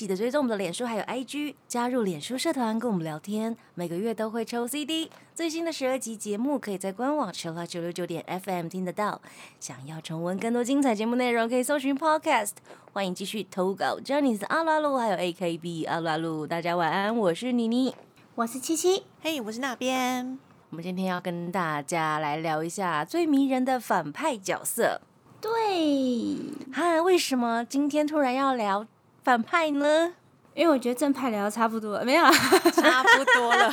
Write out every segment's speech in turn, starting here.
记得追踪我们的脸书还有 IG，加入脸书社团跟我们聊天，每个月都会抽 CD。最新的十二集节目可以在官网 o 九六九点 FM 听得到。想要重温更多精彩节目内容，可以搜寻 Podcast。欢迎继续投稿 j e n n y 阿鲁阿鲁还有 AKB 阿鲁阿鲁，大家晚安，我是妮妮。我是七七，嘿，我是那边。我们今天要跟大家来聊一下最迷人的反派角色。对，哈，为什么今天突然要聊反派呢？因为我觉得正派聊的差不多了，没有啦，差不多了。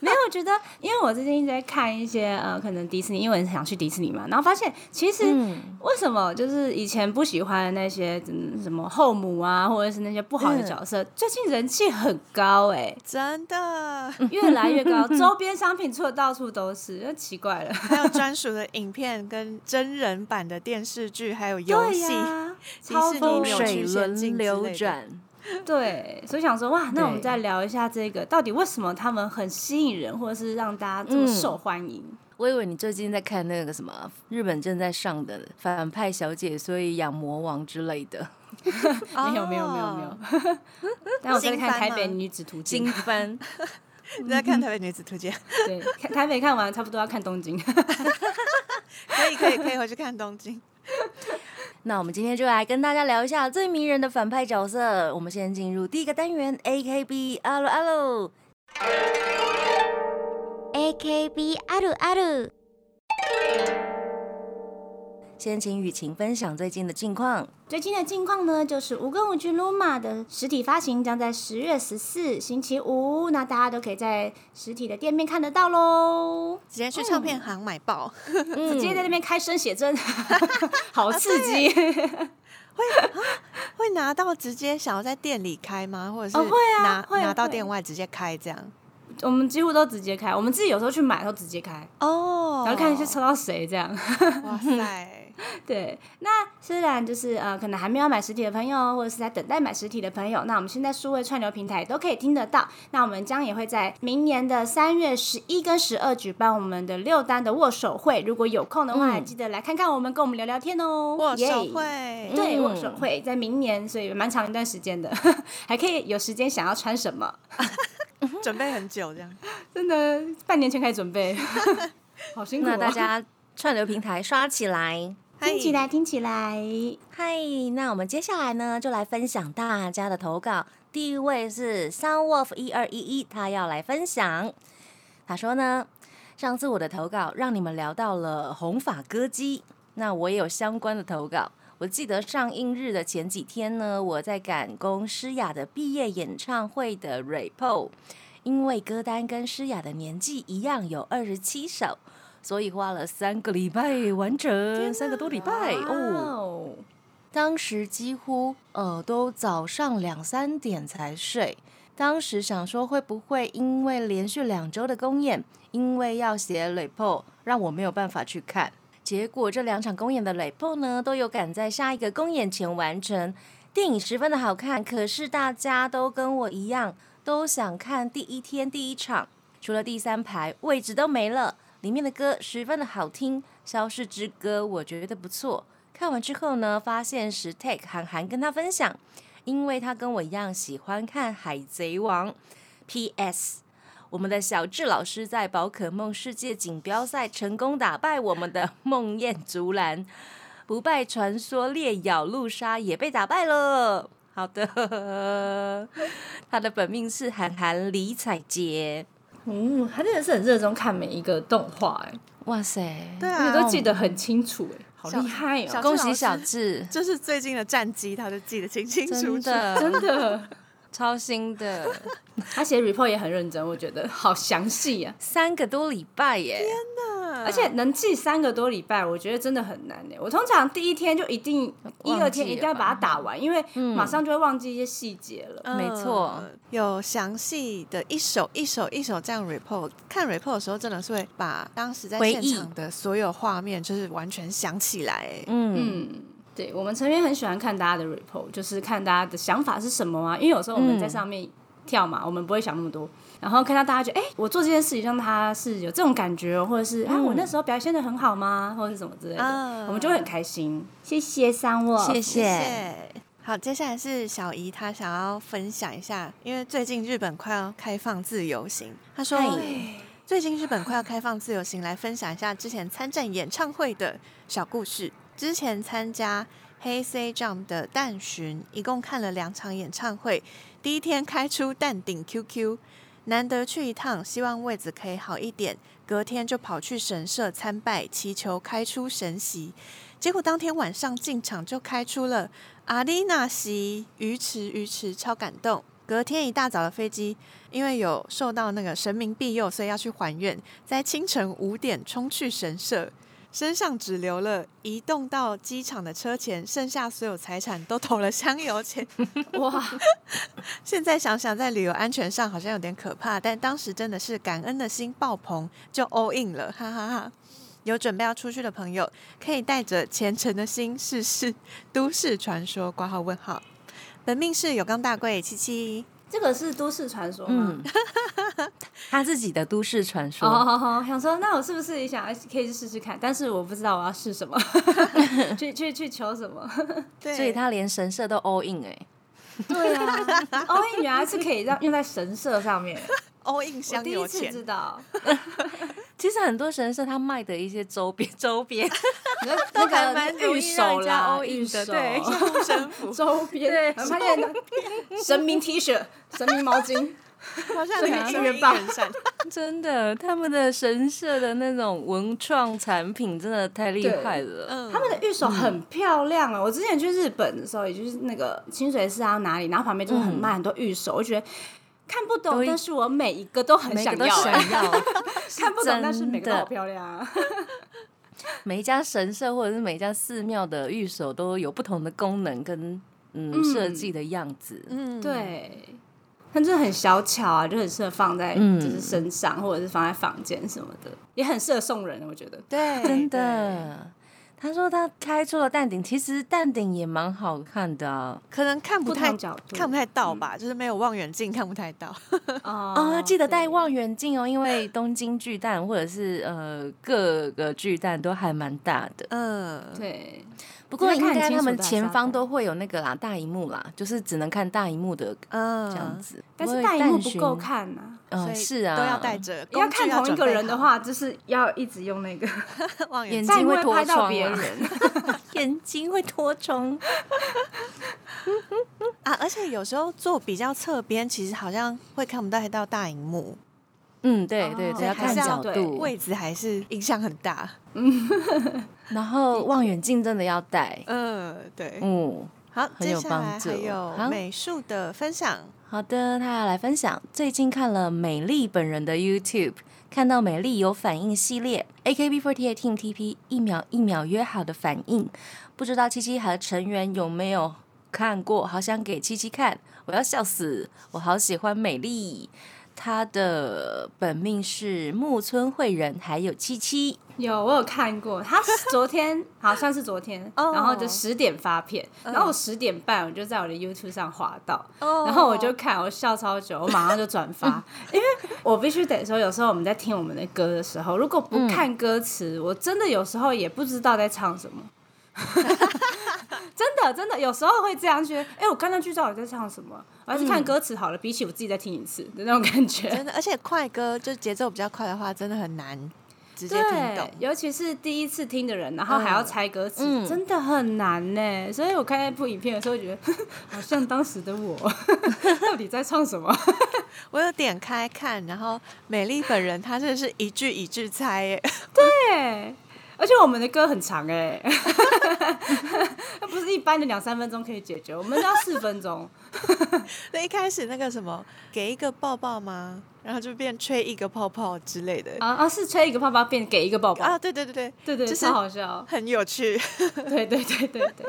没有，我觉得，因为我最近一直在看一些呃，可能迪士尼，因为我想去迪士尼嘛，然后发现其实嗯为什么就是以前不喜欢的那些嗯什么后母啊，或者是那些不好的角色，最近人气很高哎、真的，越来越高，周边商品出的到处都是，就奇怪了。还有专 属的影片跟真人版的电视剧，还有游对戏。迪超风士尼扭水轮流转。对，所以想说哇，那我们再聊一下这个，到底为什么他们很吸引人，或者是让大家这么嗯受欢迎？我以为你最近在看那个什么日本正在上的反派小姐，所以养魔王之类的没有没有没有没有，但我在看《台北女子图鉴金》，番。你在看《台北女子图鉴》对，看台北看完差不多要看东京。可以可以可以回去看东京。那我们今天就来跟大家聊一下最迷人的反派角色。我们先进入第一个单元，AKB 阿鲁阿鲁。 AKB あるある 先请雨晴分享最近的近况。最近的近况呢，就是无根无据 Luma 的实体发行将在十月十四星期五，那大家都可以在实体的店面看得到喽。直接去唱片行买爆，直接在那边开声写真，好刺激！会会拿到直接想要在店里开吗？或者是哦会啊拿会拿到店外直接开这样？我们几乎都直接开，我们自己有时候去买都直接开，哦然后看是抽到谁这样。哇塞，对，那虽然就是呃，可能还没有买实体的朋友，或者是在等待买实体的朋友，那我们现在数位串流平台都可以听得到。那我们将也会在明年的三月十一跟十二举办我们的六单的握手会，如果有空的话，嗯记得来看看我们，跟我们聊聊天哦。握手耶会，对，嗯握手会在明年，所以蛮长一段时间的，还可以有时间想要穿什么，准备很久这样。真的半年前开始准备，好辛苦、哦。那大家串流平台刷起来。听起来，听起来，嗨，那我们接下来呢，就来分享大家的投稿。第一位是 Sunwolf 一二一一，他要来分享。他说呢，上次我的投稿让你们聊到了红发歌姬，那我也有相关的投稿。我记得上映日的前几天呢，我在赶工诗雅的毕业演唱会的 repo，因为歌单跟诗雅的年纪一样，有二十七首，所以花了三个礼拜完成，三个多礼拜哦。哦，当时几乎呃都早上两三点才睡。当时想说会不会因为连续两周的公演，因为要写 report，让我没有办法去看。结果这两场公演的 report 呢，都有赶在下一个公演前完成。电影十分的好看，可是大家都跟我一样，都想看第一天第一场，除了第三排位置都没了。里面的歌十分的好听，《消失之歌》我觉得不错。看完之后呢，发现时 take 韩寒跟他分享，因为他跟我一样喜欢看《海贼王》。P.S. 我们的小智老师在宝可梦世界锦标赛成功打败我们的梦魇竹篮，不败传说烈咬陆鲨也被打败了。好的，他的本命是韩寒李彩洁。嗯，他真的是很热衷看每一个动画，哎，哇塞，对啊，而且都记得很清楚，哎，好小厉害小哦，恭喜小智，就是最近的战绩，他就记得清清楚楚。真的。真的。超新的，他写 report 也很认真，我觉得好详细啊，三个多礼拜耶！而且能记三个多礼拜，我觉得真的很难呢。我通常第一天就一定一二天一定要把它打完，因为马上就会忘记一些细节了。嗯没错有详细的一首一首一首这样 report。看 report 的时候，真的是会把当时在现场的所有画面，就是完全想起来。嗯，对我们成员很喜欢看大家的 report，就是看大家的想法是什么啊。因为有时候我们在上面跳嘛，我们不会想那么多，然后看到大家觉得，哎、我做这件事情让他是有这种感觉，或者是啊，我那时候表现的很好吗，或者是什么之类的，啊我们就会很开心。谢谢三沃，谢谢谢。好，接下来是小姨，她想要分享一下，因为最近日本快要开放自由行，她说嘿最近日本快要开放自由行，来分享一下之前参战演唱会的小故事。之前参加黑 C Jump 的淡巡，一共看了两场演唱会。第一天开出淡顶 QQ，难得去一趟，希望位子可以好一点。隔天就跑去神社参拜，祈求开出神席。结果当天晚上进场就开出了阿丽娜席，鱼池鱼池，超感动。隔天一大早的飞机，因为有受到那个神明庇佑，所以要去还愿，在清晨五点冲去神社，身上只留了移动到机场的车钱，剩下所有财产都投了香油钱。哇，现在想想，在旅游安全上好像有点可怕，但当时真的是感恩的心爆棚，就 all in 了，哈哈哈有准备要出去的朋友，可以带着虔诚的心试试都市传说。挂号问号，本命是有刚大贵七七，这个是都市传说吗？嗯，他自己的都市传说。哦，好好，想说那我是不是也想要可以去试试看？但是我不知道我要试什么，去去去求什么？对，所以他连神社都 all in 哎、对啊，all in，原来是可以让用在神社上面，all in 我香第一次油钱，知道。其实很多神社他卖的一些周边 周边，那都还那蛮个御容易让守人家啦御 in 的，守对，像护身符，周边，对发现神明 T 恤、神明毛巾，好像很应援棒人善。真的，他们的神社的那种文创产品真的太厉害了。嗯，他们的御守很漂亮啊！我之前去日本的时候，也就是那个清水寺啊哪里，然后旁边就是很卖很多御守，我觉得看不懂，但是我每一个都很想要、欸，想要，看不懂，但是每个都好漂亮啊！每一家神社或者是每一家寺庙的御守都有不同的功能跟嗯嗯设计的样子。嗯，对，它真的很小巧啊，就很适合放在嗯就是身上，或者是放在房间什么的，也很适合送人，我觉得。对，真对。的。他说他开出了蛋顶，其实蛋顶也蛮好看的啊。可能看不太看不太到吧，就是没有望远镜看不太到。哦哦，记得带望远镜哦，因为东京巨蛋或者是呃各个巨蛋都还蛮大的。嗯，对，不过应该他们前方都会有那个啦大荧幕啦，就是只能看大荧幕的嗯，这样子。但是大荧幕不够，看呐、嗯，是啊，都要带着。要看同一个人的话，就是要一直用那个，望远镜会睛会脱拍到别人。眼睛会脱窗。啊，而且有时候坐比较侧边，其实好像会看不太到大荧幕，嗯，对对哦，要看角度。位置还是影响很大。然后望远镜真的要带。嗯，对。嗯，好，很有接下来帮助还有美术的分享。好的，他要来分享最近看了美丽本人的 YouTube，看到美丽有反应系列，AKB48 Team TP 一秒一秒约好的反应，不知道七七和成员有没有看过？好想给七七看，我要笑死！我好喜欢美丽，她的本命是木村惠人，还有七七。有，我有看过，他是昨天好像是昨天，哦然后就十点发片，然后我十点半我就在我的 YouTube 上滑到，哦然后我就看，我笑超久，我马上就转发，因为我必须得说，有时候我们在听我们的歌的时候，如果不看歌词，我真的有时候也不知道在唱什么。真的，真的，有时候会这样觉得，哎、我看那句照，我在唱什么？我还是看歌词好了，比起我自己再听一次的那种感觉。真的，而且快歌就节奏比较快的话，真的很难直接听懂对，。尤其是第一次听的人，然后还要猜歌词，嗯真的很难呢。所以我看那部影片的时候，觉得 好像当时的我 到底在唱什么？我有点开看，然后美丽本人她真的是一句一句猜耶，对，而且我们的歌很长哎，那不是一般的两三分钟可以解决，我们都要四分钟。那一开始那个什么给一个抱抱吗？然后就变吹一个泡泡之类的啊啊，是吹一个泡泡变给一个抱抱，啊，对对对对，对对，就是超好笑。很有趣。对对对对对。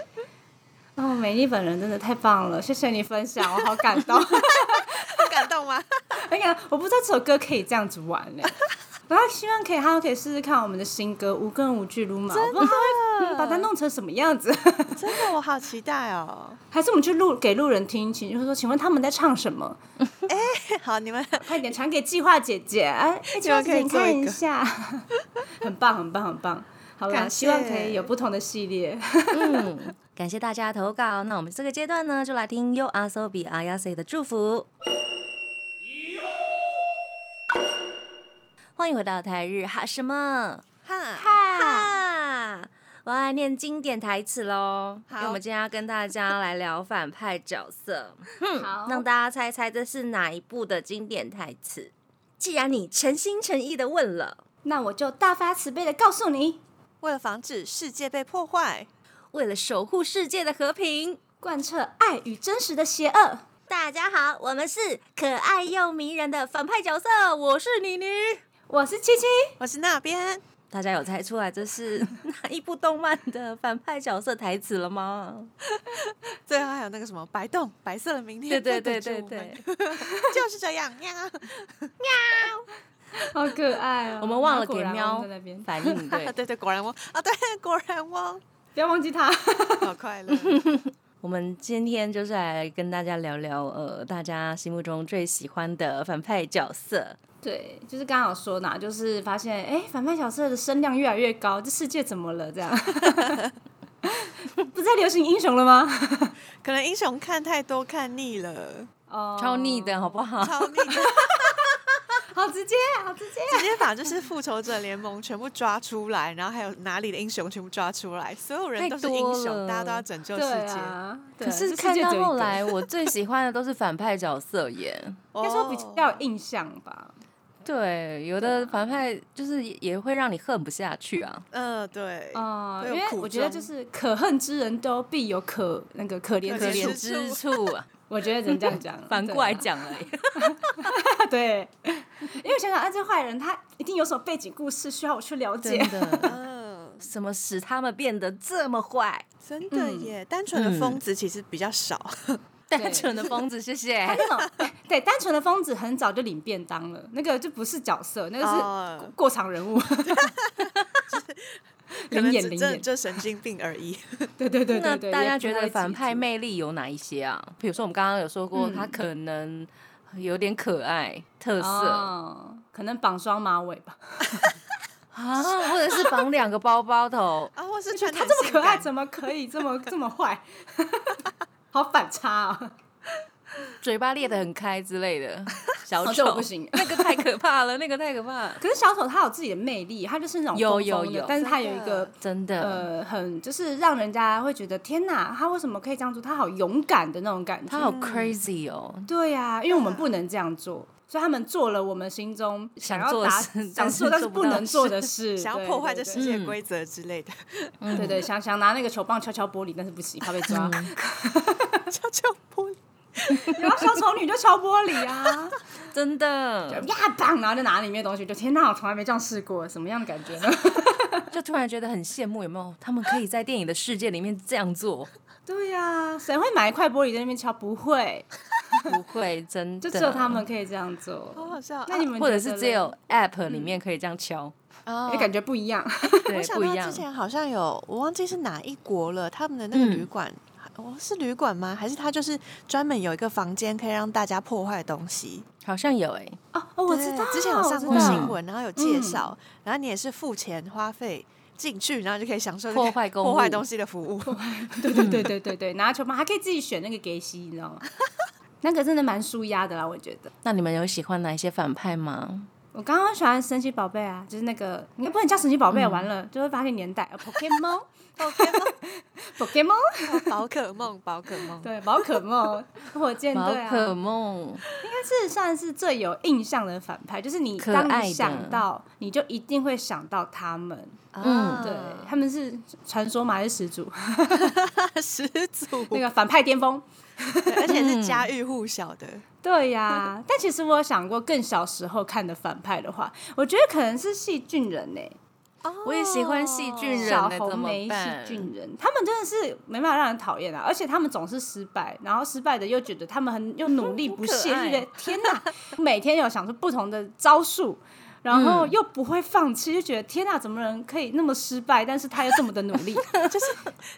哦，美丽本人真的太棒了，谢谢你分享，我好感动。很感动吗？哎呀，我不知道这首歌可以这样子玩呢。然后希望可以，他可以试试看我们的新歌《无根无据撸毛》，我不知道他会、嗯把它弄成什么样子。真的，我好期待哦！还是我们去录给路人听，请就是说，请问他们在唱什么？好，你们 快点传给计划姐姐，哎，哎计划姐姐看可以做一下，很棒，很棒，很棒。好了，希望可以有不同的系列。嗯，感谢大家投稿。那我们这个阶段呢，就来听 U R S O B A Y A S E 的祝福。欢迎回到台日哈什么哈，哈？我要来念经典台词喽，因好为我们今天要跟大家来聊反派角色，好让大家猜猜这是哪一部的经典台词。既然你诚心诚意的问了，那我就大发慈悲的告诉你，为了防止世界被破坏，为了守护世界的和平，贯彻爱与真实的邪恶。大家好，我们是可爱又迷人的反派角色，我是妮妮。我是七七，我是那边。大家有猜出来这是 哪一部动漫的反派角色台词了吗？最后还有那个什么白洞，白色的明天，对对对对对，就是这样喵喵。好可爱哦！我们忘了给喵汪在那边，反应对。对对，果然汪啊，对，果然汪，不要忘记他。好快乐。我们今天就是来跟大家聊聊，呃，大家心目中最喜欢的反派角色。对，就是刚刚有说呢，就是发现哎，反派角色的声量越来越高，这世界怎么了？这样 不再流行英雄了吗？可能英雄看太多，看腻了，哦超腻的好不好？超腻的。好直接，好直接。直接把就是复仇者联盟全部抓出来，然后还有哪里的英雄全部抓出来，所有人都是英太多雄，了大家都要拯救世对界。啊，对可是这世看到后界只有一个来，我最喜欢的都是反派角色耶。应该说比哦较有印象吧。对，有的反派就是也也会让你恨不下去啊。嗯，对，哦、会有苦因为我觉得就是可恨之人都必有可那个可怜可之处可怜之之处啊，我觉得只能这样讲。反过来讲了耶。对因为想想啊，这坏人他一定有什么背景故事需要我去了解。的，嗯，什么使他们变得这么坏？真的耶，单纯的疯子其实比较少。单纯的疯子，谢谢。那种对单纯的疯子很早就领便当了，那个就不是角色，那个是哦过场人物，可能只灵眼灵眼，这这神经病而已。对对对那对对。大家觉得反派魅力有哪一些啊？比如说我们刚刚有说过，嗯他可能有点可爱特色哦，可能绑双马尾吧？啊，或者是绑两个包包头，啊，或是穿得他这么可爱，怎么可以这么这么坏？好反差啊！嘴巴裂得很开之类的，小丑不行 那个太可怕了，那个太可怕了，可是小丑他有自己的魅力，他就是那种有有有但是他有一个真的。呃，很就是让人家会觉得天哪，他为什么可以这样做？他好勇敢的那种感觉。他好 crazy 哦，对呀、因为我们不能这样做，所以他们做了我们心中想做想做但是不能做的的事，想要破坏这世界嗯规则之类的，对对对，想想拿那个球棒敲敲玻璃，但是不行，怕被抓。敲敲玻璃。然后小丑女就敲玻璃啊，真的，呀棒，然后就拿里面的东西，就天哪，我从来没这样试过，什么样的感觉呢？就突然觉得很羡慕，有没有？他们可以在电影的世界里面这样做，对呀、谁会买一块玻璃在那边敲？不会，不会，真的，就只有他们可以这样做。好好笑。那你们或者是只有 App 里面可以这样敲，啊也感觉不一样。对我，想不一样到之。前好像有，我忘记是哪一国了，他们的那个嗯旅馆，哦，是旅馆吗？还是他就是专门有一个房间可以让大家破坏东西？好像有哎、哦哦，我知道，之前有上过新闻，然后有介绍，然后你也是付钱花费进去，然后就可以享受破坏公破坏东西的服务。对对对对对对，拿球嘛还可以自己选那个给息，你知道吗？那个真的蛮舒压的啦，我觉得。那你们有喜欢哪一些反派吗？我刚刚喜欢神奇宝贝啊，就是那个，你不能叫神奇宝贝，完了就会发现年代。呃 Pokemon Pokemon，宝可梦，宝可梦，对，宝可梦、火箭宝队啊，可梦，应该是算是最有印象的反派，就是你当你想到，你就一定会想到他们。嗯对，他们是传说嘛，还是始祖？始祖，那个反派巅峰。而且是家喻户晓的。对呀、但其实我有想过，更小时候看的反派的话，我觉得可能是细菌人呢、我也喜欢细菌人小红梅细办？菌人，他们真的是没办法让人讨厌啊，而且他们总是失败，然后失败的又觉得他们很又努力 不懈，天哪，每天有想出不同的招数。然后又不会放弃，就觉得天哪，怎么人可以那么失败，但是他又这么的努力？就是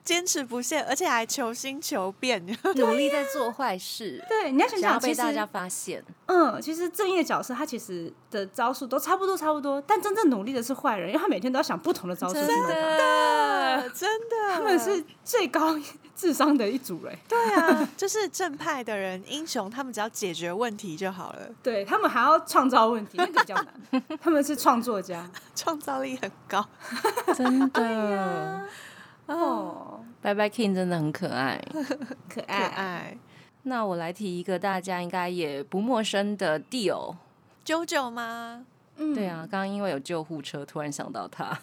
坚持不懈，而且还求新求变。努力在做坏事，对，你要想想其实被大家发现。嗯，其实正义的角色他其实的招数都差不多差不多，但真正努力的是坏人，因为他每天都要想不同的招数去弄他。的，真的，他们是最高 智商的一组嘞，对啊，就是正派的人，英雄，他们只要解决问题就好了，对他们还要创造问题，那个比较难。他们是创作家创造力很高。真的，哦，拜拜 King 真的很可爱。可可爱，那我来提一个大家应该也不陌生的 Deal。九九吗？嗯对啊，刚刚因为有救护车，突然想到他。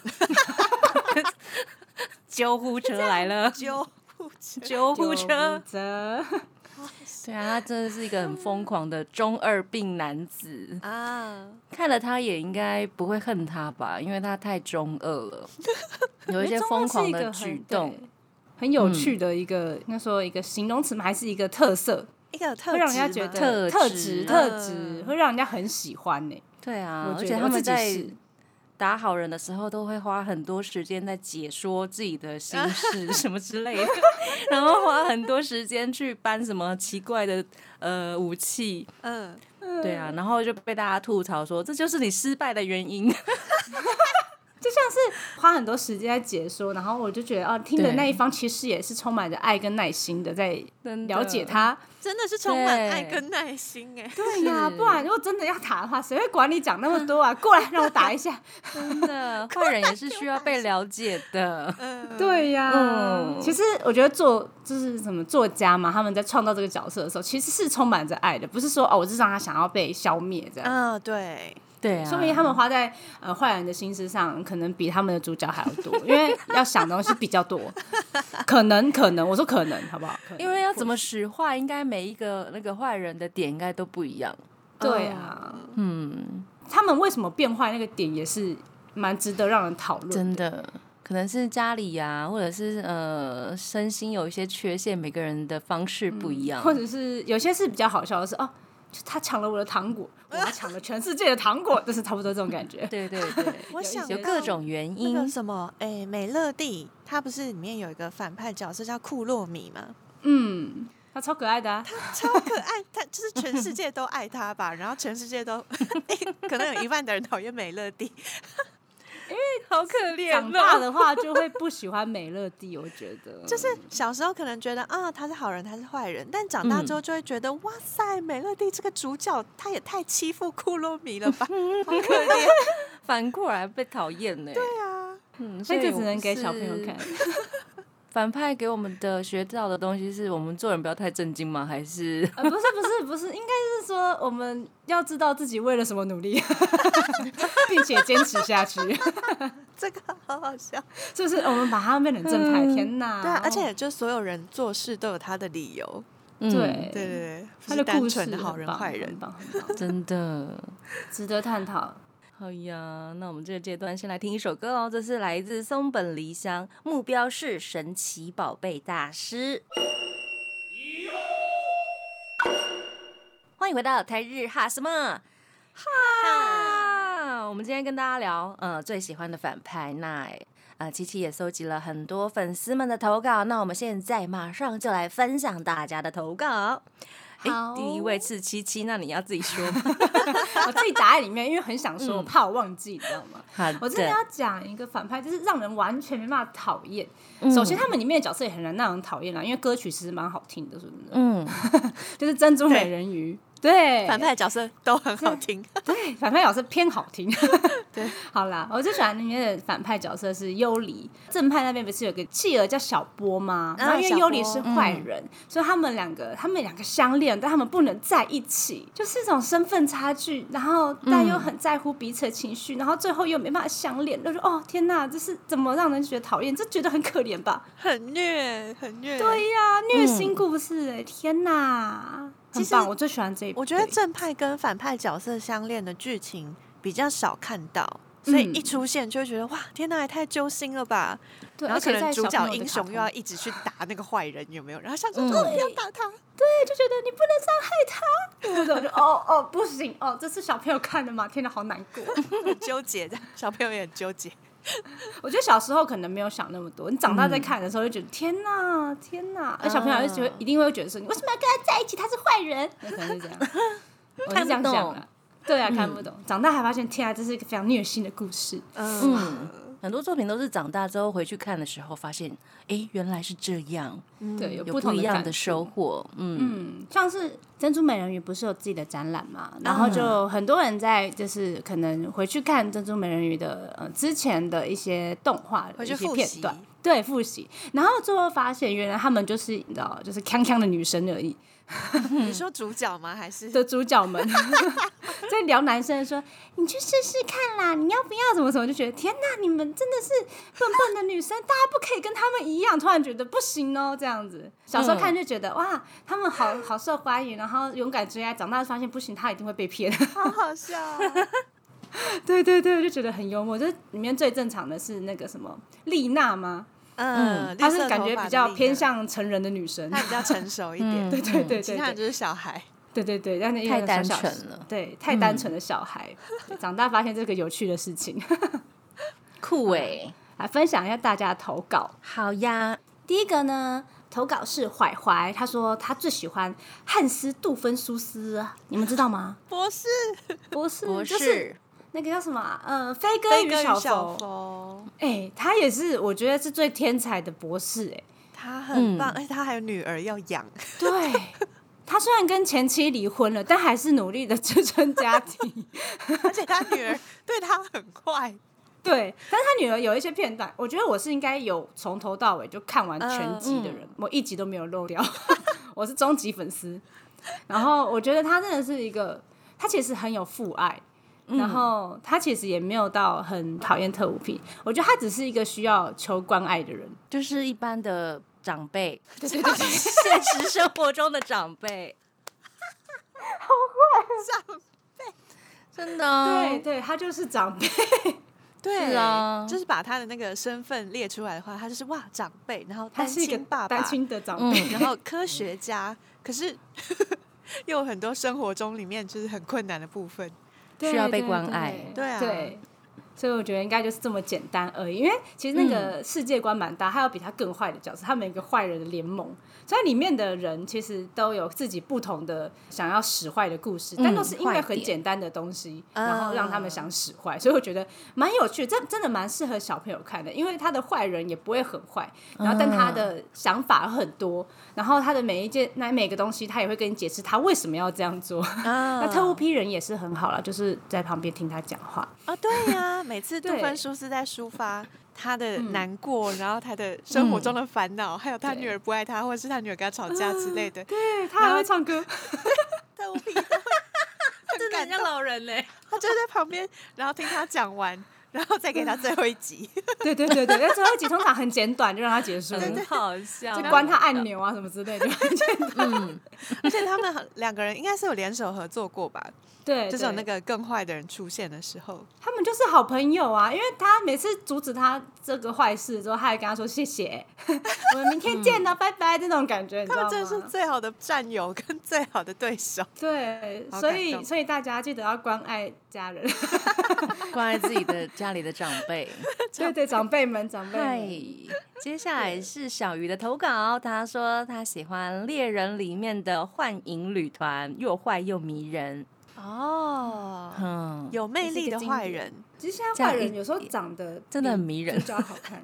救护车来了，救护车，救护车。车，对啊，他真的是一个很疯狂的中二病男子。啊，看了他也应该不会恨他吧，因为他太中二了，有一些疯狂的举动。对很有趣的一个，应该说一个形容词吗？还是一个特色，一个特会让人家觉得特特质特质，会让人家很喜欢呢。对啊，而且他们在打好人的时候，都会花很多时间在解说自己的心事 什么之类的，然后花很多时间去搬什么奇怪的呃武器，嗯，对啊，然后就被大家吐槽说这就是你失败的原因。就像是花很多时间在解说，然后我就觉得啊，听的那一方其实也是充满着爱跟耐心的在了解他。真的是充满对爱跟耐心哎。对呀，是不然如果真的要打的话，谁会管你讲那么多啊？过来让我打一下。真的，坏人也是需要被了解的。嗯，对呀，嗯其实我觉得作就是什么作家嘛，他们在创造这个角色的时候，其实是充满着爱的，不是说哦，我是让他想要被消灭这样。嗯，对，对啊，说明他们花在呃坏人的心思上，可能比他们的主角还要多，因为 要想的东西比较多。可能可能，我说可能，好不好？因为要怎么使坏，应该每一个那个坏人的点应该都不一样。对啊，嗯，他们为什么变坏那个点也是蛮值得让人讨论。真的，可能是家里呀、或者是呃身心有一些缺陷，每个人的方式不一样。或者是有些是比较好笑的是哦，就他抢了我的糖果，我要抢了全世界的糖果，就是差不多这种感觉。对对对，我想 有各种原那因个。什么，哎，美乐蒂，他不是里面有一个反派角色叫库洛米吗？嗯，他超可爱的、啊，超可爱，他就是全世界都爱他吧，然后全世界都，可能有一半的人讨厌美乐蒂，好可怜长大的话就会不喜欢美乐蒂，我觉得就是小时候可能觉得啊他是好人，他是坏人，但长大之后就会觉得、哇塞，美乐蒂这个主角他也太欺负库洛米了吧，好可怜。反过来被讨厌呢。对啊，嗯，所以就只能给小朋友看。反派给我们的学到的东西，是我们做人不要太震惊吗？还是呃，不是不是不是，应该是说我们要知道自己为了什么努力，并且坚持下去。这个好好笑。就是我们把他们变成正派，天哪！对啊，而且就所有人做事都有他的理由，嗯对对对对，不他是单的故事纯的好人坏人真的。值得探讨。好呀，那我们这个阶段先来听一首歌哦，这是来自松本梨香，目标是神奇宝贝大师。欢迎回到台日哈什么哈？我们今天跟大家聊，呃，最喜欢的反派。那呃，七七也搜集了很多粉丝们的投稿，那我们现在马上就来分享大家的投稿。诶好第一位是七七，那你要自己说吗？我自己打在里面，因为很想说，我怕我忘记，你知道吗？我真的要讲一个反派，就是让人完全没办法讨厌。嗯首先，他们里面的角色也很难让人讨厌啦，因为歌曲其实蛮好听的，是不是？嗯，就是珍珠美人鱼，对，反派角色都很好听，对，反派角色偏好听。对，好啦，我最喜欢里面的反派角色是幽离。正派那边不是有个企鹅叫小波吗？啊然后因为幽离是坏人，所以他们两个，他们两个相恋，但他们不能在一起，就是一种身份差距，然后但又很在乎彼此的情绪，然后最后又没办法相恋，就说哦天哪，这是怎么让人觉得讨厌？这觉得很可怜吧？很虐，很虐。对呀、虐心故事、哎、天哪！其实很棒，我最喜欢这一部。我觉得正派跟反派角色相恋的剧情比较少看到，所以嗯一出现就会觉得哇，天哪，也太揪心了吧！对，然后可能主角英雄又要一。直去打那个坏人，有没有？然后想说，嗯哦，不要打他，对，就觉得你不能伤害他。对对，我就哦哦不行哦，这是小朋友看的嘛？天哪，好难过。很纠结的，小朋友也很纠结。我觉得小时候可能没有想那么多，你长大再看的时候就觉得、天哪天哪，而小朋友就觉得一定会觉得说你为什么要跟他在一起？他是坏人，有可能是这样，我是这样想的。对啊，看不懂。长大还发现，天啊，这是一个非常虐心的故事。嗯，很多作品都是长大之后回去看的时候，发现，哎，原来是这样，对，有有不同一样的收获。嗯，嗯，像是珍珠美人鱼不是有自己的展览嘛，然后就很多人在就是可能回去看珍珠美人鱼的呃之前的一些动画的回去一些片段，对复习，然后最后发现原来他们就是你知道就是锵锵的女生而已 你说主角吗？还是的主角们 在聊男生的说你去试试看啦，你要不要怎么怎么就觉得天哪，你们真的是笨笨的女生，大家不可以跟他们一样，突然觉得不行哦这样子，小时候看就觉得、哇他们好好受欢迎，然后勇敢追爱，长大发现不行，他一定会被骗。好好笑 哦、对对对，我就觉得很幽默。就是里面最正常的是那个什么丽娜吗？嗯，她是感觉比较偏，向成人的女生。她比较成熟一点。嗯对对对对对其他人就是小孩。对对对，但是因为太单纯了。对，太单纯的小孩，对长大发现这个有趣的事情，酷 哎，来分享一下大家的投稿。好呀，第一个呢，投稿是怀怀，他说他最喜欢汉斯·杜芬苏斯啊，你们知道吗？博士，不是，博就是士，那个叫什么啊？呃，飞哥飞与小哥小佛。佛，哎、他也是，我觉得是最天才的博士、哎。他很棒，嗯而且他还有女儿要养。对，他虽然跟前妻离婚了，但还是努力的支撑家庭。而且他女儿对他很坏，对，但是他女儿有一些片段，我觉得我是应该有从头到尾就看完全集的人，我一集都没有漏掉，我是终极粉丝。然后我觉得他真的是一个，他其实很有父爱。然后他其实也没有到很讨厌特务癖，我觉得他只是一个需要求关爱的人。就是一般的长辈，对对现实生活中的长辈，长辈真的哦，对对，他就是长辈。对是啊就是把他的那个身份列出来的话，他就是哇长辈，然后单他是一个亲爸爸，单亲的长辈。嗯然后科学家，可是 又有很多生活中里面就是很困难的部分。对需要被关爱。对啊。对，所以我觉得应该就是这么简单而已。因为其实那个世界观蛮大，还有比他更坏的角色，他们一个坏人的联盟，所以里面的人其实都有自己不同的想要使坏的故事，但都是因为很简单的东西，然后让他们想使坏。所以我觉得蛮有趣，这真的蛮适合小朋友看的，因为他的坏人也不会很坏，然后但他的想法很多，然后他的每一件那每个东西，他也会跟你解释他为什么要这样做。啊 那特务批人也是很好了，就是在旁边听他讲话。啊，对呀、每次杜对芬叔是在抒发他的难过，然后他的生活中的烦恼，还有他女儿不爱他，或者是他女儿跟他吵架之类的，对。他还会唱歌，特务批都会很感动，老人呢，他就在旁边，然后听他讲完，然后再给他最后一集。对对对对，那最后一集通常很简短，就让他结束了，很好笑，就关他按钮啊什么之类的。嗯，而且他们很两个人应该是有联手合作过吧？对，就是有那个更坏的人出现的时候，他们就是好朋友啊，因为他每次阻止他这个坏事之后，他还跟他说谢谢，我们明天见了，拜拜这种感觉，你知道吗？他们真的是最好的战友跟最好的对手。对，所以所以大家记得要关爱家人，关爱自己的家里的长辈。对对，长辈们长辈接下来是小鱼的投稿，他说他喜欢《猎人》里面的幻影旅团，又坏又迷人。哦，嗯，有魅力的坏人，其实现在坏人有时候长得真的很迷人。主角好看。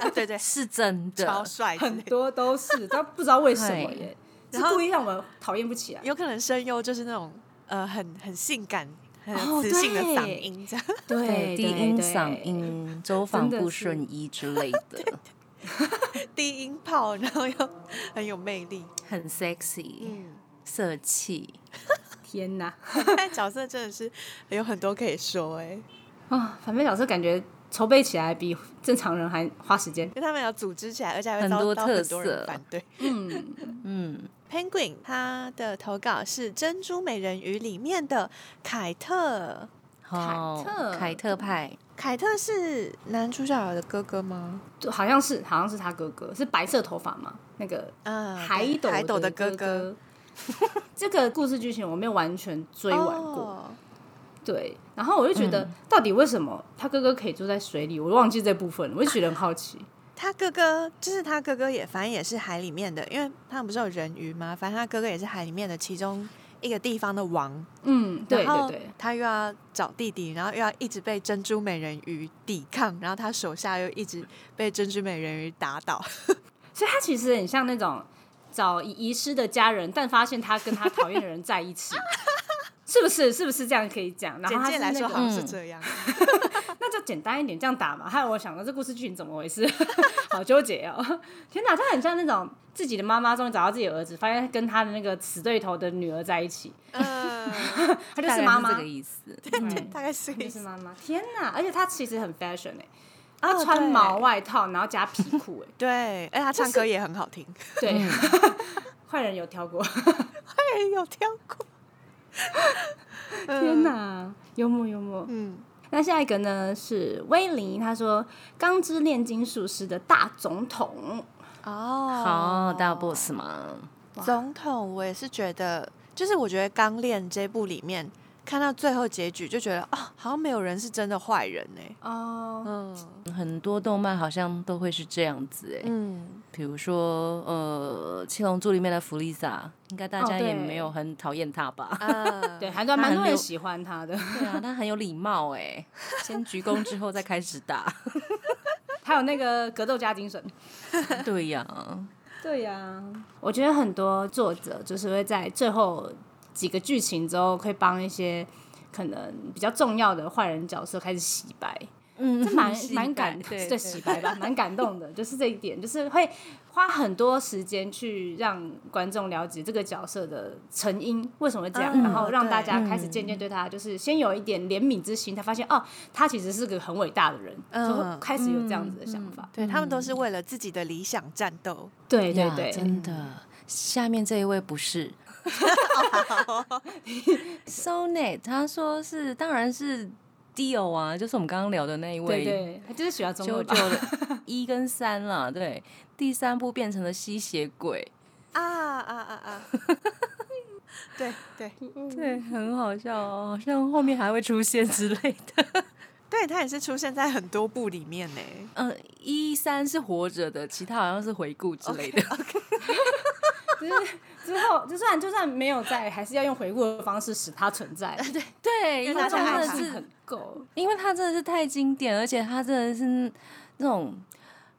啊对对，是真的，超帅很，多都是，但不知道为什么耶，是然后故意让我们讨厌不起来。有可能声优就是那种呃很很性感、很磁性的嗓音这样。对。低音对嗓音、周访不顺一之类的，低音炮，然后又很有魅力。很 sexy，嗯，色气。天哪！但角色真的是有很多可以说哎、啊，反面角色感觉筹备起来比正常人还花时间。因为他们要组织起来，而且还会很遭多特到很多人色反对。嗯，嗯，Penguin 他的投稿是《珍珠美人鱼》里面的凯特。凯，特凯特派，凯特是男主角的哥哥吗？就好像是好像是他哥哥，是白色头发嘛？那个嗯，海斗海斗的哥哥哥。这个故事剧情我没有完全追完过，哦对。然后我就觉得，到底为什么他哥哥可以住在水里？我忘记这部分了，我就觉得很好奇。他哥哥就是他哥哥也，反正也是海里面的，因为他们不是有人鱼吗？反正他哥哥也是海里面的其中一个地方的王。嗯，对对对，他又要找弟弟，然后又要一直被珍珠美人鱼抵抗，然后他手下又一直被珍珠美人鱼打倒。所以他其实很像那种找遗失的家人，但发现他跟他讨厌的人在一起。是不是？是不是这样可以讲？然后简他是那个介来说好像是嗯这样。那就简单一点这样打嘛。还有我想到这故事剧情怎么回事，好纠结哦！天哪，他很像那种自己的妈妈终于找到自己的儿子，发现跟他的那个死对头的女儿在一起，嗯，他就是妈妈这个，意思。对大概是他就是妈妈。天哪！而且他其实很 fashion 哎、啊他穿毛外套，然后加皮裤哎、对，哎他唱歌也很好听，对，坏人有挑过。哎，有挑过。天哪，幽默幽默。嗯，那下一个呢是威林，他说《钢之炼金术师》的大总统，哦，好，大 boss 嘛，总统，我也是觉得，就是我觉得《钢炼》这部里面看到最后结局，就觉得啊，好像没有人是真的坏人呢。哦，嗯很多动漫好像都会是这样子哎。嗯，比如说，呃，《七龙珠》里面的弗利萨，应该大家也没有很讨厌他吧？啊，对，还算蛮多人喜欢他的。对啊，他很有礼貌哎，先鞠躬之后再开始打。还有那个格斗家精神。对呀，对呀、我觉得很多作者就是会在最后几个剧情之后，会帮一些可能比较重要的坏人角色开始洗白。嗯这蛮 蛮感白对对洗白吧，蛮感动的，就是这一点，就是会花很多时间去让观众了解这个角色的成因为什么会这样，嗯然后让大家开始渐渐对他就是先有一点怜悯之心，他发现哦，他其实是个很伟大的人，嗯就会开始有这样子的想法。对他们都是为了自己的理想战斗。对对对，真的。下面这一位不是 Sonet，他说是，当然是 Deal 啊，就是我们刚刚聊的那一位，对对，他就是喜欢中九二吧九的一跟三了，对，第三部变成了吸血鬼，啊啊啊啊！对对对，很好笑哦，好像后面还会出现之类的。对，他也是出现在很多部里面呢。嗯，一三是活着的，其他好像是回顾之类的。就是之后就算就算没有在，还是要用回顾的方式使它存在。对，对，因为他他真的是很够。因为他真的是太经典，而且他真的是那种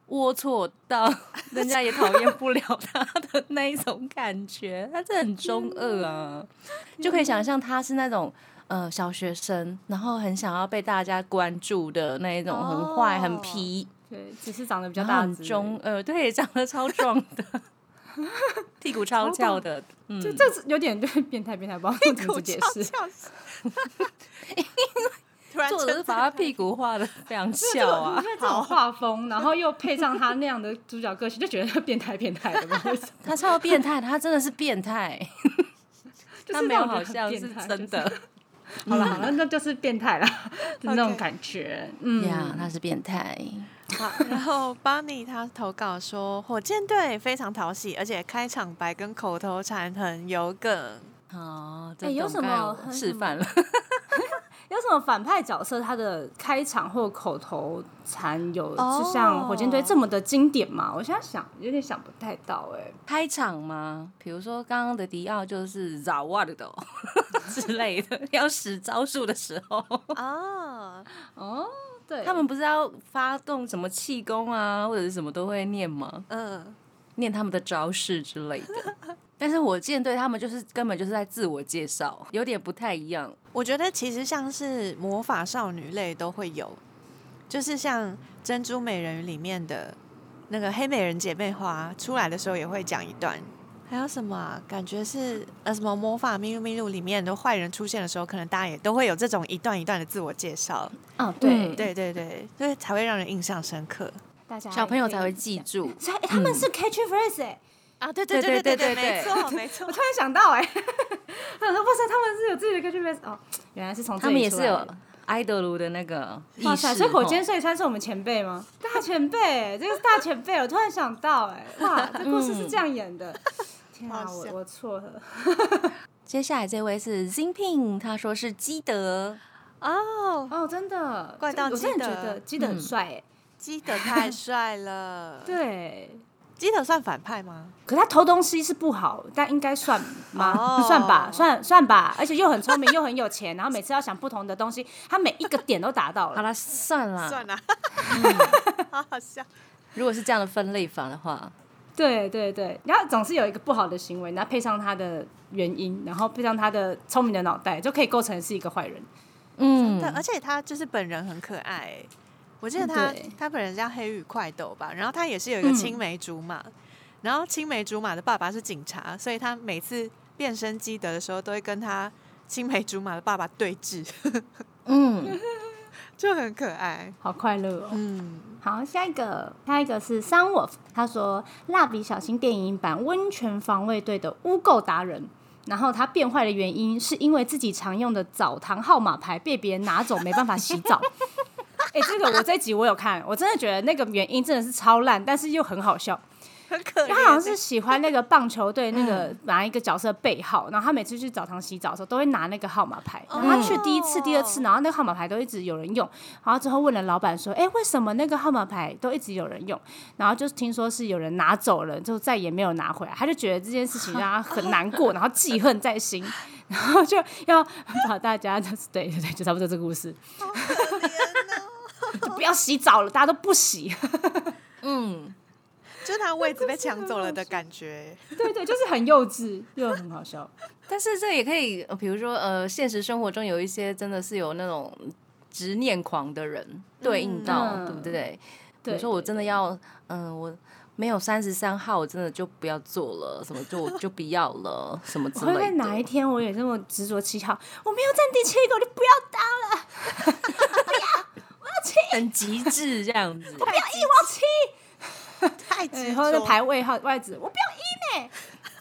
龌龊到人家也讨厌不了他的那一种感觉，他真的很中二啊，就可以想象他是那种。呃，小学生，然后很想要被大家关注的那一种，很坏、很哦皮，对，只是长得比较大很大。中二，对，长得超壮的，屁股超翘的，嗯，这这是有点对 变态变态，不知道 怎么解释。突然作者是把他屁股画的非常翘啊。因，为这种画风，然后又配上他那样的主角个性，就觉得变态变态的，他超变态，他真的是变态，他没有好像是真的。好了好了，那就是变态啦，就那种感觉。嗯，呀，他是变态。好，然后 Bonnie 他投稿说，火箭队非常讨喜，而且开场白跟口头禅很有梗。哦，哎有什么示范了？有什么反派角色他的开场或口头禅有就像火箭队这么的经典吗？我现在想有点想不太到哎、开场吗？比如说刚刚的迪奥就是绕哇的哦之类的，要使招数的时候，哦，哦，对，他们不是要发动什么气功啊，或者是什么都会念吗？嗯，念他们的招式之类的。但是火箭队他们就是根本就是在自我介绍，有点不太一样。我觉得其实像是魔法少女类都会有，就是像《珍珠美人鱼》里面的那个黑美人姐妹花出来的时候也会讲一段。还有什么、啊？感觉是呃什么魔法咪路咪路里面的坏人出现的时候，可能大家也都会有这种一段一段的自我介绍。哦，对嗯对对对，所以才会让人印象深刻大家小朋友才会记住。所以、欸他们是 catch phrase 哎、啊！对对对对对没错没错我。突然想到哎、欸，我想说哇塞，他们是有自己的 catch phrase 哦，原来是从他们也是有里出来的那个意识哇塞，所以火箭吼碎川是我们前辈吗？大前辈、这个是大前辈，我突然想到哎、哇，这故事是这样演的。天啊，我我错了。接下来这位是 Zinping，他说是基德，哦，哦，真的，怪盗我真的基德觉得基德很嗯帅哎。基德太帅了。，对，基德算反派吗？可他偷东西是不好，但应该算吗？哦 算吧，算算吧。而且又很聪明，又很有钱，然后每次要想不同的东西，他每一个点都达到了。好了，算了，算了，好好笑。如果是这样的分类法的话，对对对，然后总是有一个不好的行为，然后配上他的原因，然后配上他的聪明的脑袋，就可以构成是一个坏人。嗯对，，而且他就是本人很可爱欸。我记得他他本人叫黑羽快斗吧，然后他也是有一个嗯青梅竹马，然后青梅竹马的爸爸是警察，所以他每次变身基德的时候，都会跟他青梅竹马的爸爸对峙，嗯，就很可爱。好快乐哦！嗯，好，下一个，下一个是 Sunwolf，他说《蜡笔小新》电影版温泉防卫队的污垢达人。然后他变坏的原因是因为自己常用的澡堂号码牌被别人拿走，没办法洗澡。哎、这个我这集我有看，我真的觉得那个原因真的是超烂，但是又很好笑。很可。他好像是喜欢那个棒球队那个拿一个角色背号，然后他每次去澡堂洗澡的时候都会拿那个号码牌。然后他去第一次、第二次，然后那个号码牌都一直有人用。然后之后问了老板说：“哎，为什么那个号码牌都一直有人用？”然后就听说是有人拿走了，就再也没有拿回来。他就觉得这件事情让他很难过，然后记恨在心，然后就要 把大家就是对对对，就差不多这个故事。就不要洗澡了，大家都不洗。嗯，就是他位置被抢走了的感觉。对对，就是很幼稚又很好笑。但是这也可以，呃比如说呃，现实生活中有一些真的是有那种执念狂的人对应到，嗯对不对？比如说我真的要，嗯、我没有三十三号，我真的就不要做了，什么就就不要了，什么之我会在类哪一。天我也这么执着七号，我没有站第七个，我就不要当了，很极致这样子，我不要一，我要七，太执然后再着，排位号外子，我不要一呢，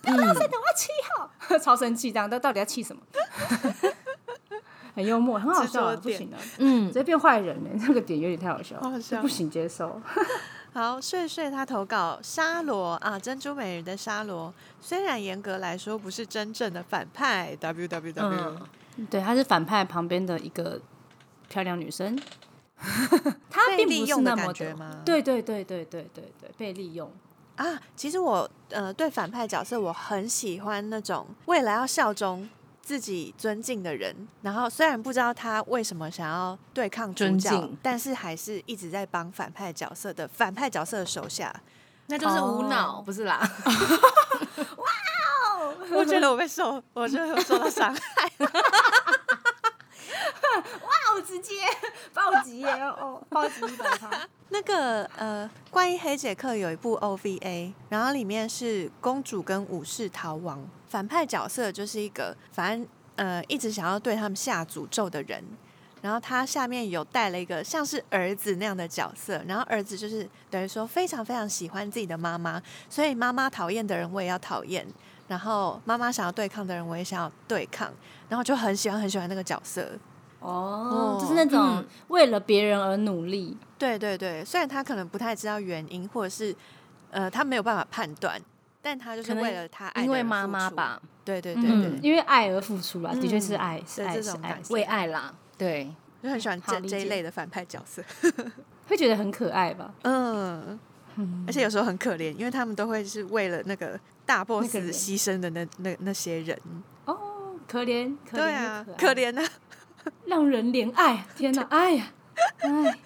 不要拉伸的，我要七号，超生气，这样到到底要气什么？很幽默，很好笑不行的，嗯。直，接变坏人呢，这个点有点太好笑，好好笑。不行接受。好，睡睡他投稿沙罗啊，珍珠美人的沙罗，虽然严格来说不是真正的反派，W W W，、嗯。对，她是反派旁边的一个漂亮女生，她被并不是利用的那么感觉吗对对对对对对对，被利用。啊，其实我呃对反派角色我很喜欢那种为了要效忠自己尊敬的人，然后虽然不知道他为什么想要对抗主角尊敬，但是还是一直在帮反派角色的反派角色的手下。那就是无哦脑，不是啦。哇哦我觉得我被受，我觉得我受到伤害。直接，暴击！哦，暴击一百趴。那个呃，关于黑杰克有一部 OVA，然后里面是公主跟武士逃亡，反派角色就是一个反正呃一直想要对他们下诅咒的人，然后他下面有带了一个像是儿子那样的角色，然后儿子就是等于说非常非常喜欢自己的妈妈，所以妈妈讨厌的人我也要讨厌，然后妈妈想要对抗的人我也想要对抗，然后就很喜欢很喜欢那个角色。哦哦，就是那种嗯为了别人而努力。对对对，虽然他可能不太知道原因，或者是呃他没有办法判断，但他就是为了他爱因为。妈妈吧，对对对嗯对，因为爱而付出啦，的确是嗯爱，是对爱，是爱为爱啦，对，就很喜欢这这一类的反派角色。会觉得很可爱吧？嗯，而且有时候很可怜，因为他们都会是为了那个大 boss 牺牲的那那那些人。哦，可怜，可怜，对啊，可怜啊！让人怜爱。天哪，哎呀，哎，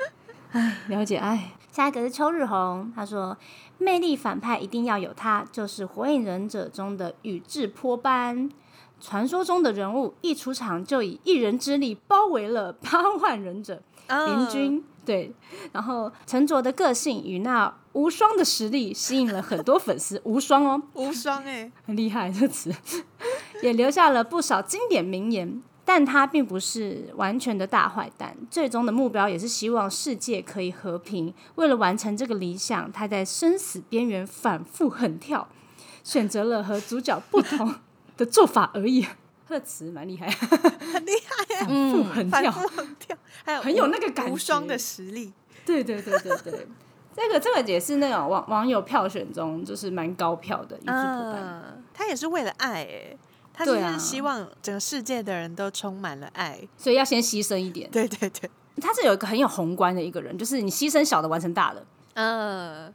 哎，了解爱。下一个是秋日红，他说：“魅力反派一定要有他，就是《火影忍者》中的宇智波斑。传说中的人物一出场就以一人之力包围了八万忍者，联嗯军。对，然后沉着的个性与那无双的实力吸引了很多粉丝，无双哦，无双哎、很厉害这个词，也留下了不少经典名言。但他并不是完全的大坏蛋，最终的目标也是希望世界可以和平。为了完成这个理想，他在生死边缘反复横跳，选择了和主角不同的做法而已。他的词蛮厉害，很厉害耶、反复横跳，反复横跳，还有很有那个感觉无双的实力。对对对对对，这个这个也是那种网网友票选中就是蛮高票的一字破斑。嗯，他也是为了爱哎，他就是希望整个世界的人都充满了爱。所以要先牺牲一点。对对对，他是有一个很有宏观的一个人，就是你牺牲小的完成大的。嗯，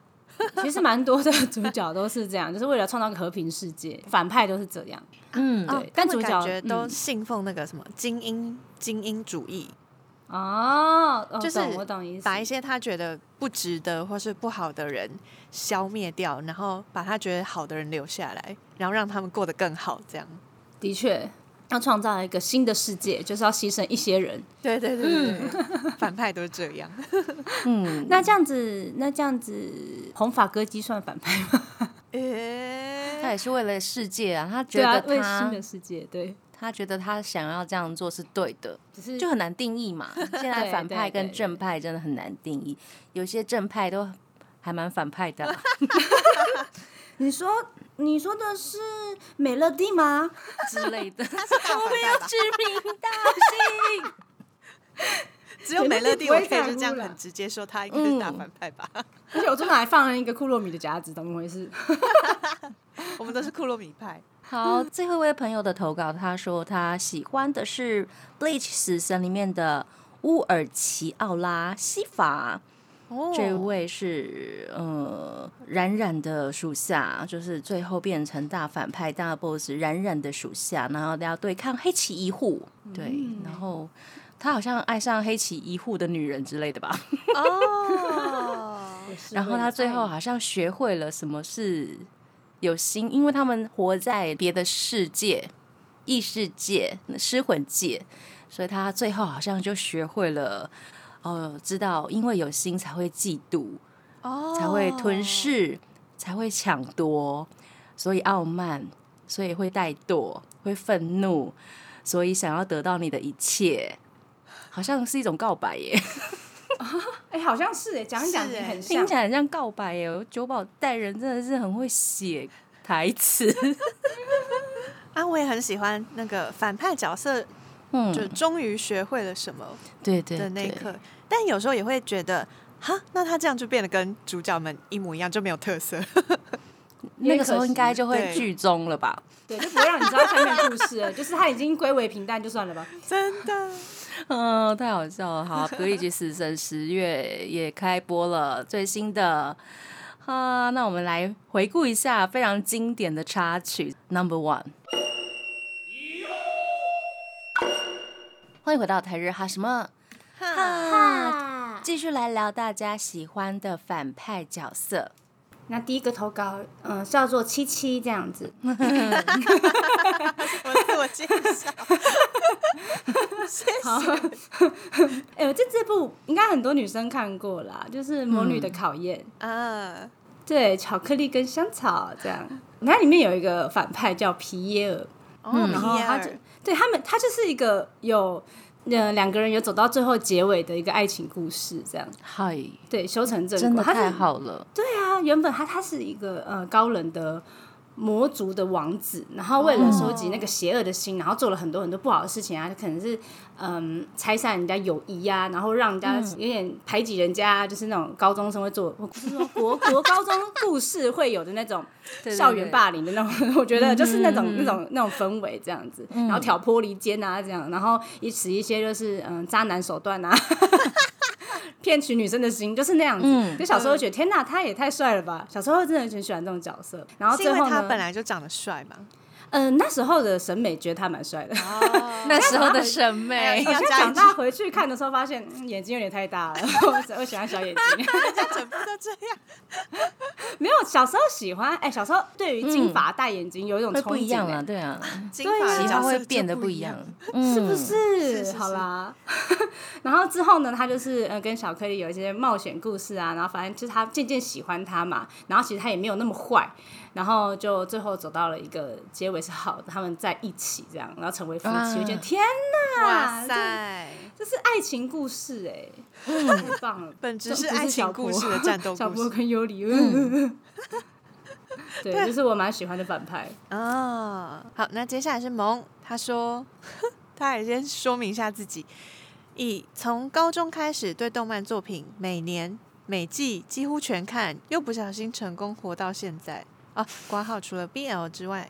其实蛮多的主角都是这样，就是为了创造个和平世界，反派都是这样。嗯，对哦但主角感觉都嗯信奉那个什么精英精英主义，哦，哦就是我懂意思。把一些他觉得不值得或是不好的人消灭掉，然后把他觉得好的人留下来，然后让他们过得更好，这样。的确，要创造一个新的世界，就是要牺牲一些人。对对对对对，反派都是这样。嗯，那这样子，那这样子，红发歌姬算反派吗？诶、他也是为了世界啊，他觉得，为新的世界，对，他觉得他想要这样做是对的，只是就很难定义嘛。现在反派对对跟正派真的很难定义，有些正派都还蛮反派的啦。你说你说的是美乐蒂吗？之类的。他是大反派吧？指名道姓。只有美乐蒂，我可以就这样很直接说他应该是大反派吧？而且我桌上还放了一个库洛米的夹子，怎么回事？我们都是库洛米派。好，最后一位朋友的投稿，他说他喜欢的是《Bleach 死神》里面的乌尔奇奥拉西法。哦这位是呃冉冉的属下，就是最后变成大反派大 boss 冉冉的属下，然后要对抗黑崎一护，对，然后他好像爱上黑崎一护的女人之类的吧，哦，然后他最后好像学会了什么是有心，因为他们活在别的世界、异世界、失魂界，所以他最后好像就学会了。哦，知道，因为有心才会嫉妒，哦才会吞噬，才会抢夺，所以傲慢，所以会怠惰，会愤怒，所以想要得到你的一切，好像是一种告白耶，哎、好像是哎，讲一讲很像听起。来很像告白耶。九宝带人真的是很会写台词，啊，我也很喜欢那个反派角色，嗯，就终于学会了什么对对对的那一刻，但有时候也会觉得，哈，那他这样就变得跟主角们一模一样，就没有特色。那个时候应该就会对剧终了吧？对，就不会让你知道下面故事了，就是他已经归为平淡，就算了吧。真的，嗯，太好笑了。好，《格里吉死神》十月也开播了最新的。啊，那我们来回顾一下非常经典的插曲 Number One。欢迎回到台日哈什么？哈，哈，继续来聊大家喜欢的反派角色。那第一个投稿，嗯、叫做七七这样子。我自我介绍，好，哎、我这这部应该很多女生看过啦，就是《魔女的考验》啊，对，巧克力跟香草这样。它里面有一个反派叫皮耶尔，哦，嗯然后皮尔。他就对他们，他就是一个有呃两个人有走到最后结尾的一个爱情故事，这样嗨，对修成正真的果。太好了。对啊，原本他他是一个呃高冷的魔族的王子，然后为了收集那个邪恶的心，然后做了很多很多不好的事情啊，可能是嗯拆散人家友谊呀、然后让人家有点排挤人家，就是那种高中生会做，不是说国 国高中故事会有的那种校园霸凌的那种，我觉得就是那种、嗯那种那种氛围这样子，然后挑拨离间啊这样，然后以此一些就是嗯渣男手段啊。骗取女生的心，就是那样子。嗯就小时候觉得天哪，他也太帅了吧！小时候真的很喜欢这种角色。然后是因为他最后呢，本来就长得帅嘛。嗯、那时候的审美觉得他蛮帅的。哦 那时候的审哎美现在长大回去看的时候，发现、嗯眼睛有点太大了，我 我喜欢小眼睛。人家整部都这样。没有，小时候喜欢，哎、小时候对于金发大眼睛有一种憧憬、会不一样哎啊，对啊，金对啊喜发的角色就好会变得不不一样，是不嗯？是？是是好啦，然后之后呢，他就是呃跟小颗粒有一些冒险故事啊，然后反正就是他渐渐喜欢他嘛，然后其实他也没有那么坏，然后就最后走到了一个结尾是好的，他们在一起这样，然后成为夫妻，啊我觉得天哪，哇塞，这是爱情故事哎、太棒了，本质是爱情故事的战斗 小波跟尤里，嗯对，就是我蛮喜欢的反派。啊。好，那接下来是萌，他说，他也先说明一下自己，以从高中开始对动漫作品每年每季几乎全看，又不小心成功活到现在。哦，挂号除了 BL 之外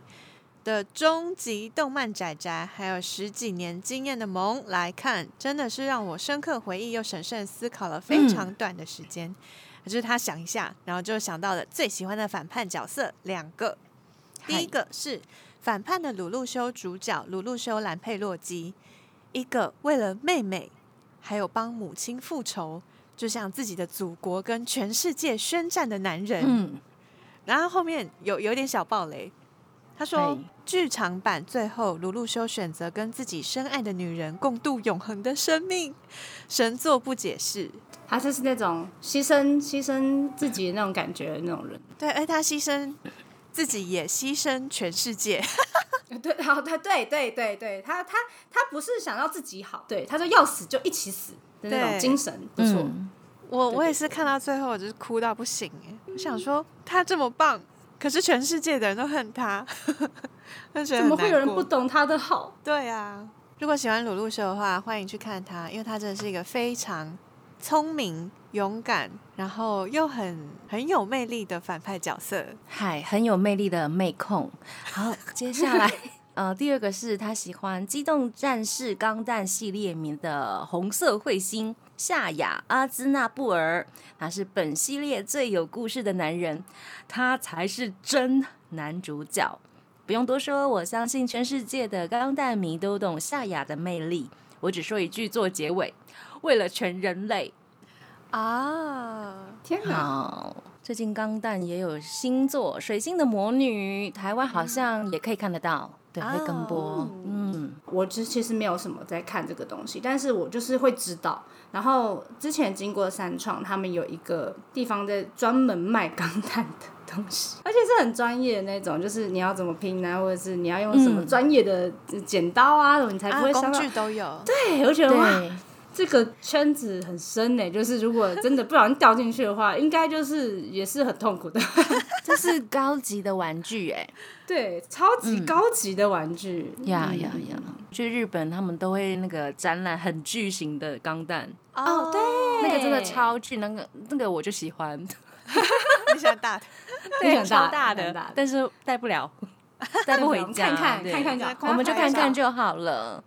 的终极动漫宅宅，还有十几年经验的萌来看，真的是让我深刻回忆又审慎思考了非常短的时间。就是他想一下，然后就想到了最喜欢的反叛角色两个，第一个是反叛的鲁路修主角鲁路修兰佩洛基，一个为了妹妹还有帮母亲复仇，就像自己的祖国跟全世界宣战的男人。嗯，然后后面有有点小暴雷，他说嘿剧场版最后鲁路修选择跟自己深爱的女人共度永恒的生命，神作不解释。他就是那种牺牲牺牲自己的那种感觉的那种人。对，而他牺牲自己，也牺牲全世界。对，好，他对对对对，他他他不是想要自己好，对，他说要死就一起死的那种精神，不错。嗯我我也是看到最后，我就是哭到不行哎！我想说他这么棒，可是全世界的人都恨他，怎么会有人不懂他的好？对啊，如果喜欢鲁路修的话，欢迎去看他，因为他真的是一个非常聪明、勇敢，然后又很很有魅力的反派角色。嗨，很有魅力的妹控。好，接下来，呃，第二个是他喜欢《机动战士钢弹》系列里面的红色彗星夏雅阿兹纳布尔，他是本系列最有故事的男人，他才是真男主角。不用多说，我相信全世界的钢弹迷都懂夏雅的魅力。我只说一句做结尾：为了全人类。啊，天哪！好，最近钢弹也有新作《水星的魔女》，台湾好像也可以看得到，对，会跟播。哦嗯，我其其实没有什么在看这个东西，但是我就是会知道。然后之前经过三创，他们有一个地方在专门卖钢弹的东西，而且是很专业的那种，就是你要怎么拼啊，或者是你要用什么嗯专业的剪刀啊，你才不会伤到。具都有。对，我觉得哇，对，这个圈子很深呢。就是如果真的不小心掉进去的话，应该就是也是很痛苦的。这是高级的玩具哎，对，超级高级的玩具。嗯呀呀呀！去日本他们都会那个展览很巨型的钢弹，哦，对，那个真的超巨，那个那个我就喜欢，你喜欢大的？对很大超大的大的，但是带不了，带不回家，看看对看看我们就看看。就好了。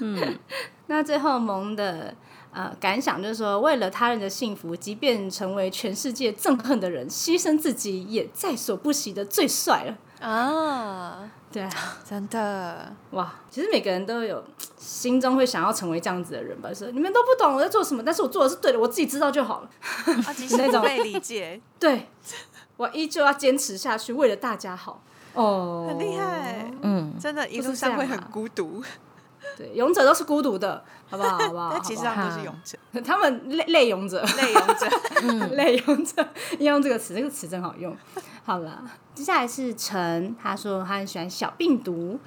嗯，那最后萌的呃感想就是说，为了他人的幸福，即便成为全世界憎恨的人，牺牲自己也在所不惜的最帅了。啊，对啊，真的，哇，其实每个人都有心中会想要成为这样子的人吧？说你们都不懂我在做什么，但是我做的是对的，我自己知道就好了。那种被理解，对，我依旧要坚持下去，为了大家好。哦，很厉害。嗯，真的，一路上会很孤独，对，勇者都是孤独的，好不好？好不好？但其实他们都是 勇者，他们类类勇者，类勇者。类勇者，要用这个词，这个词真好用。好了，接下来是陈，他说他很喜欢小病毒，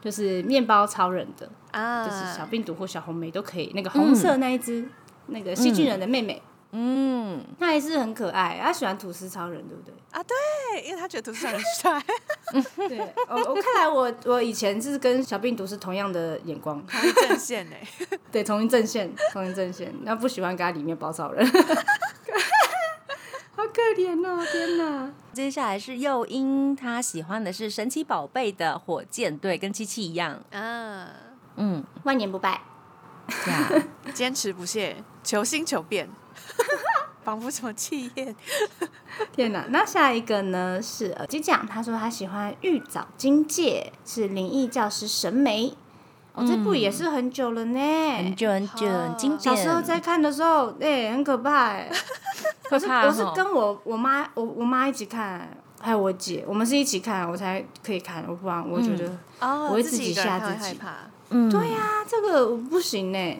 就是面包超人的，啊，就是小病毒或小红莓都可以。那个红色那一只，那个细菌人的妹妹，嗯，他还是很可爱，他喜欢吐司超人，对不对？啊，对，因为他觉得图书很帅，对，我我看来我我以前是跟小病毒是同样的眼光，同一阵线呢。对，同一阵线，同一阵线。那不喜欢跟他里面包超人，好可怜哦！天哪，接下来是诱因，他喜欢的是神奇宝贝的火箭队，跟七七一样。啊，嗯，万年不败。呀，坚持不懈，求新求变，仿佛什么气焰。天哪！那下一个呢是呃，机讲，他说他喜欢玉藻金界，是灵异教师神眉。哦，这部也是很久了呢，很久很久，很经典。小时候在看的时候，哎、很可怕哎。可是怕我是跟我我妈我我妈一起看，还有我姐，我们是一起看，我才可以看，我不然我觉得，哦我会自己吓自己对呀、这个我不行呢，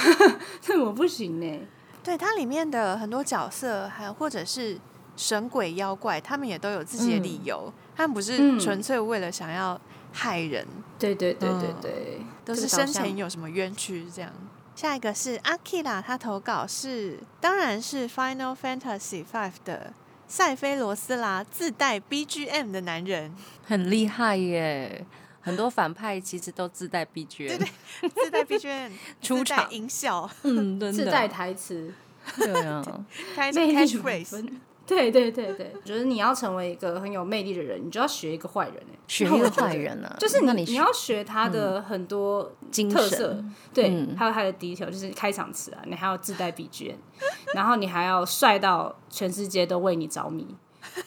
这我不行呢。对它里面的很多角色，还有或者是神鬼妖怪，他们也都有自己的理由，他们不是嗯纯粹为了想要害人，对对对对嗯对，都是生前有什么冤屈这样。下一个是阿 k i r a 他投稿是，当然是 Final Fantasy V 的塞菲罗斯拉自带 BGM 的男人，很厉害耶。很多反派其实都自带 BGM，对对自带 BGM 出场。音效，嗯，真的。自带台词，对啊，开 魅力满 catchphrase，分。对对对对，我觉得你要成为一个很有魅力的人，你就要学一个坏人哎、学一个坏人啊，就是你那你你要学他的很多精特色神，对，嗯。还有他的 detail，就是开场词啊，你还要自带 BGM，然后你还要帅到全世界都为你着迷，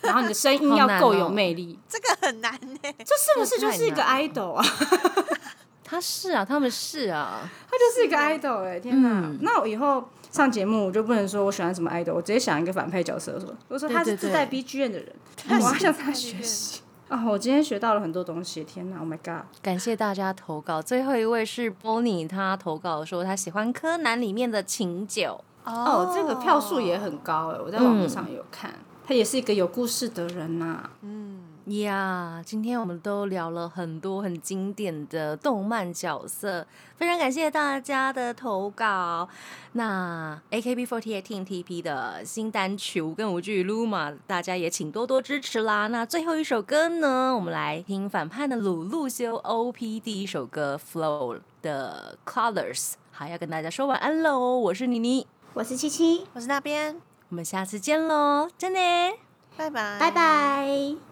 然后你的声音要够有哦魅力，这个很难呢。这是不是就是一个 idol 啊？他是啊，他们是啊，他就是一个 idol 哎、天哪！嗯那我以后上节目我就不能说我喜欢什么 idol，我直接想一个反派角色说，我说他是自带 BGM 的人，我要向他学习。啊、我今天学到了很多东西，天哪！Oh my god！感谢大家投稿。最后一位是 Bonnie，他投稿说他喜欢柯南里面的琴酒。哦，这个票数也很高哎，我在网络上有看，他也是一个有故事的人呐、嗯呀今天我们都聊了很多很经典的动漫角色，非常感谢大家的投稿。那 AKB48 TNTP 的新单曲《无根无据 Luma》，大家也请多多支持啦。那最后一首歌呢，我们来听反叛的鲁路修 OP 第一首歌《Flow》的 Colors，好要跟大家说晚安喽。我是妮妮，我是七七，我是那边，我们下次见喽，真的。拜拜，拜。拜。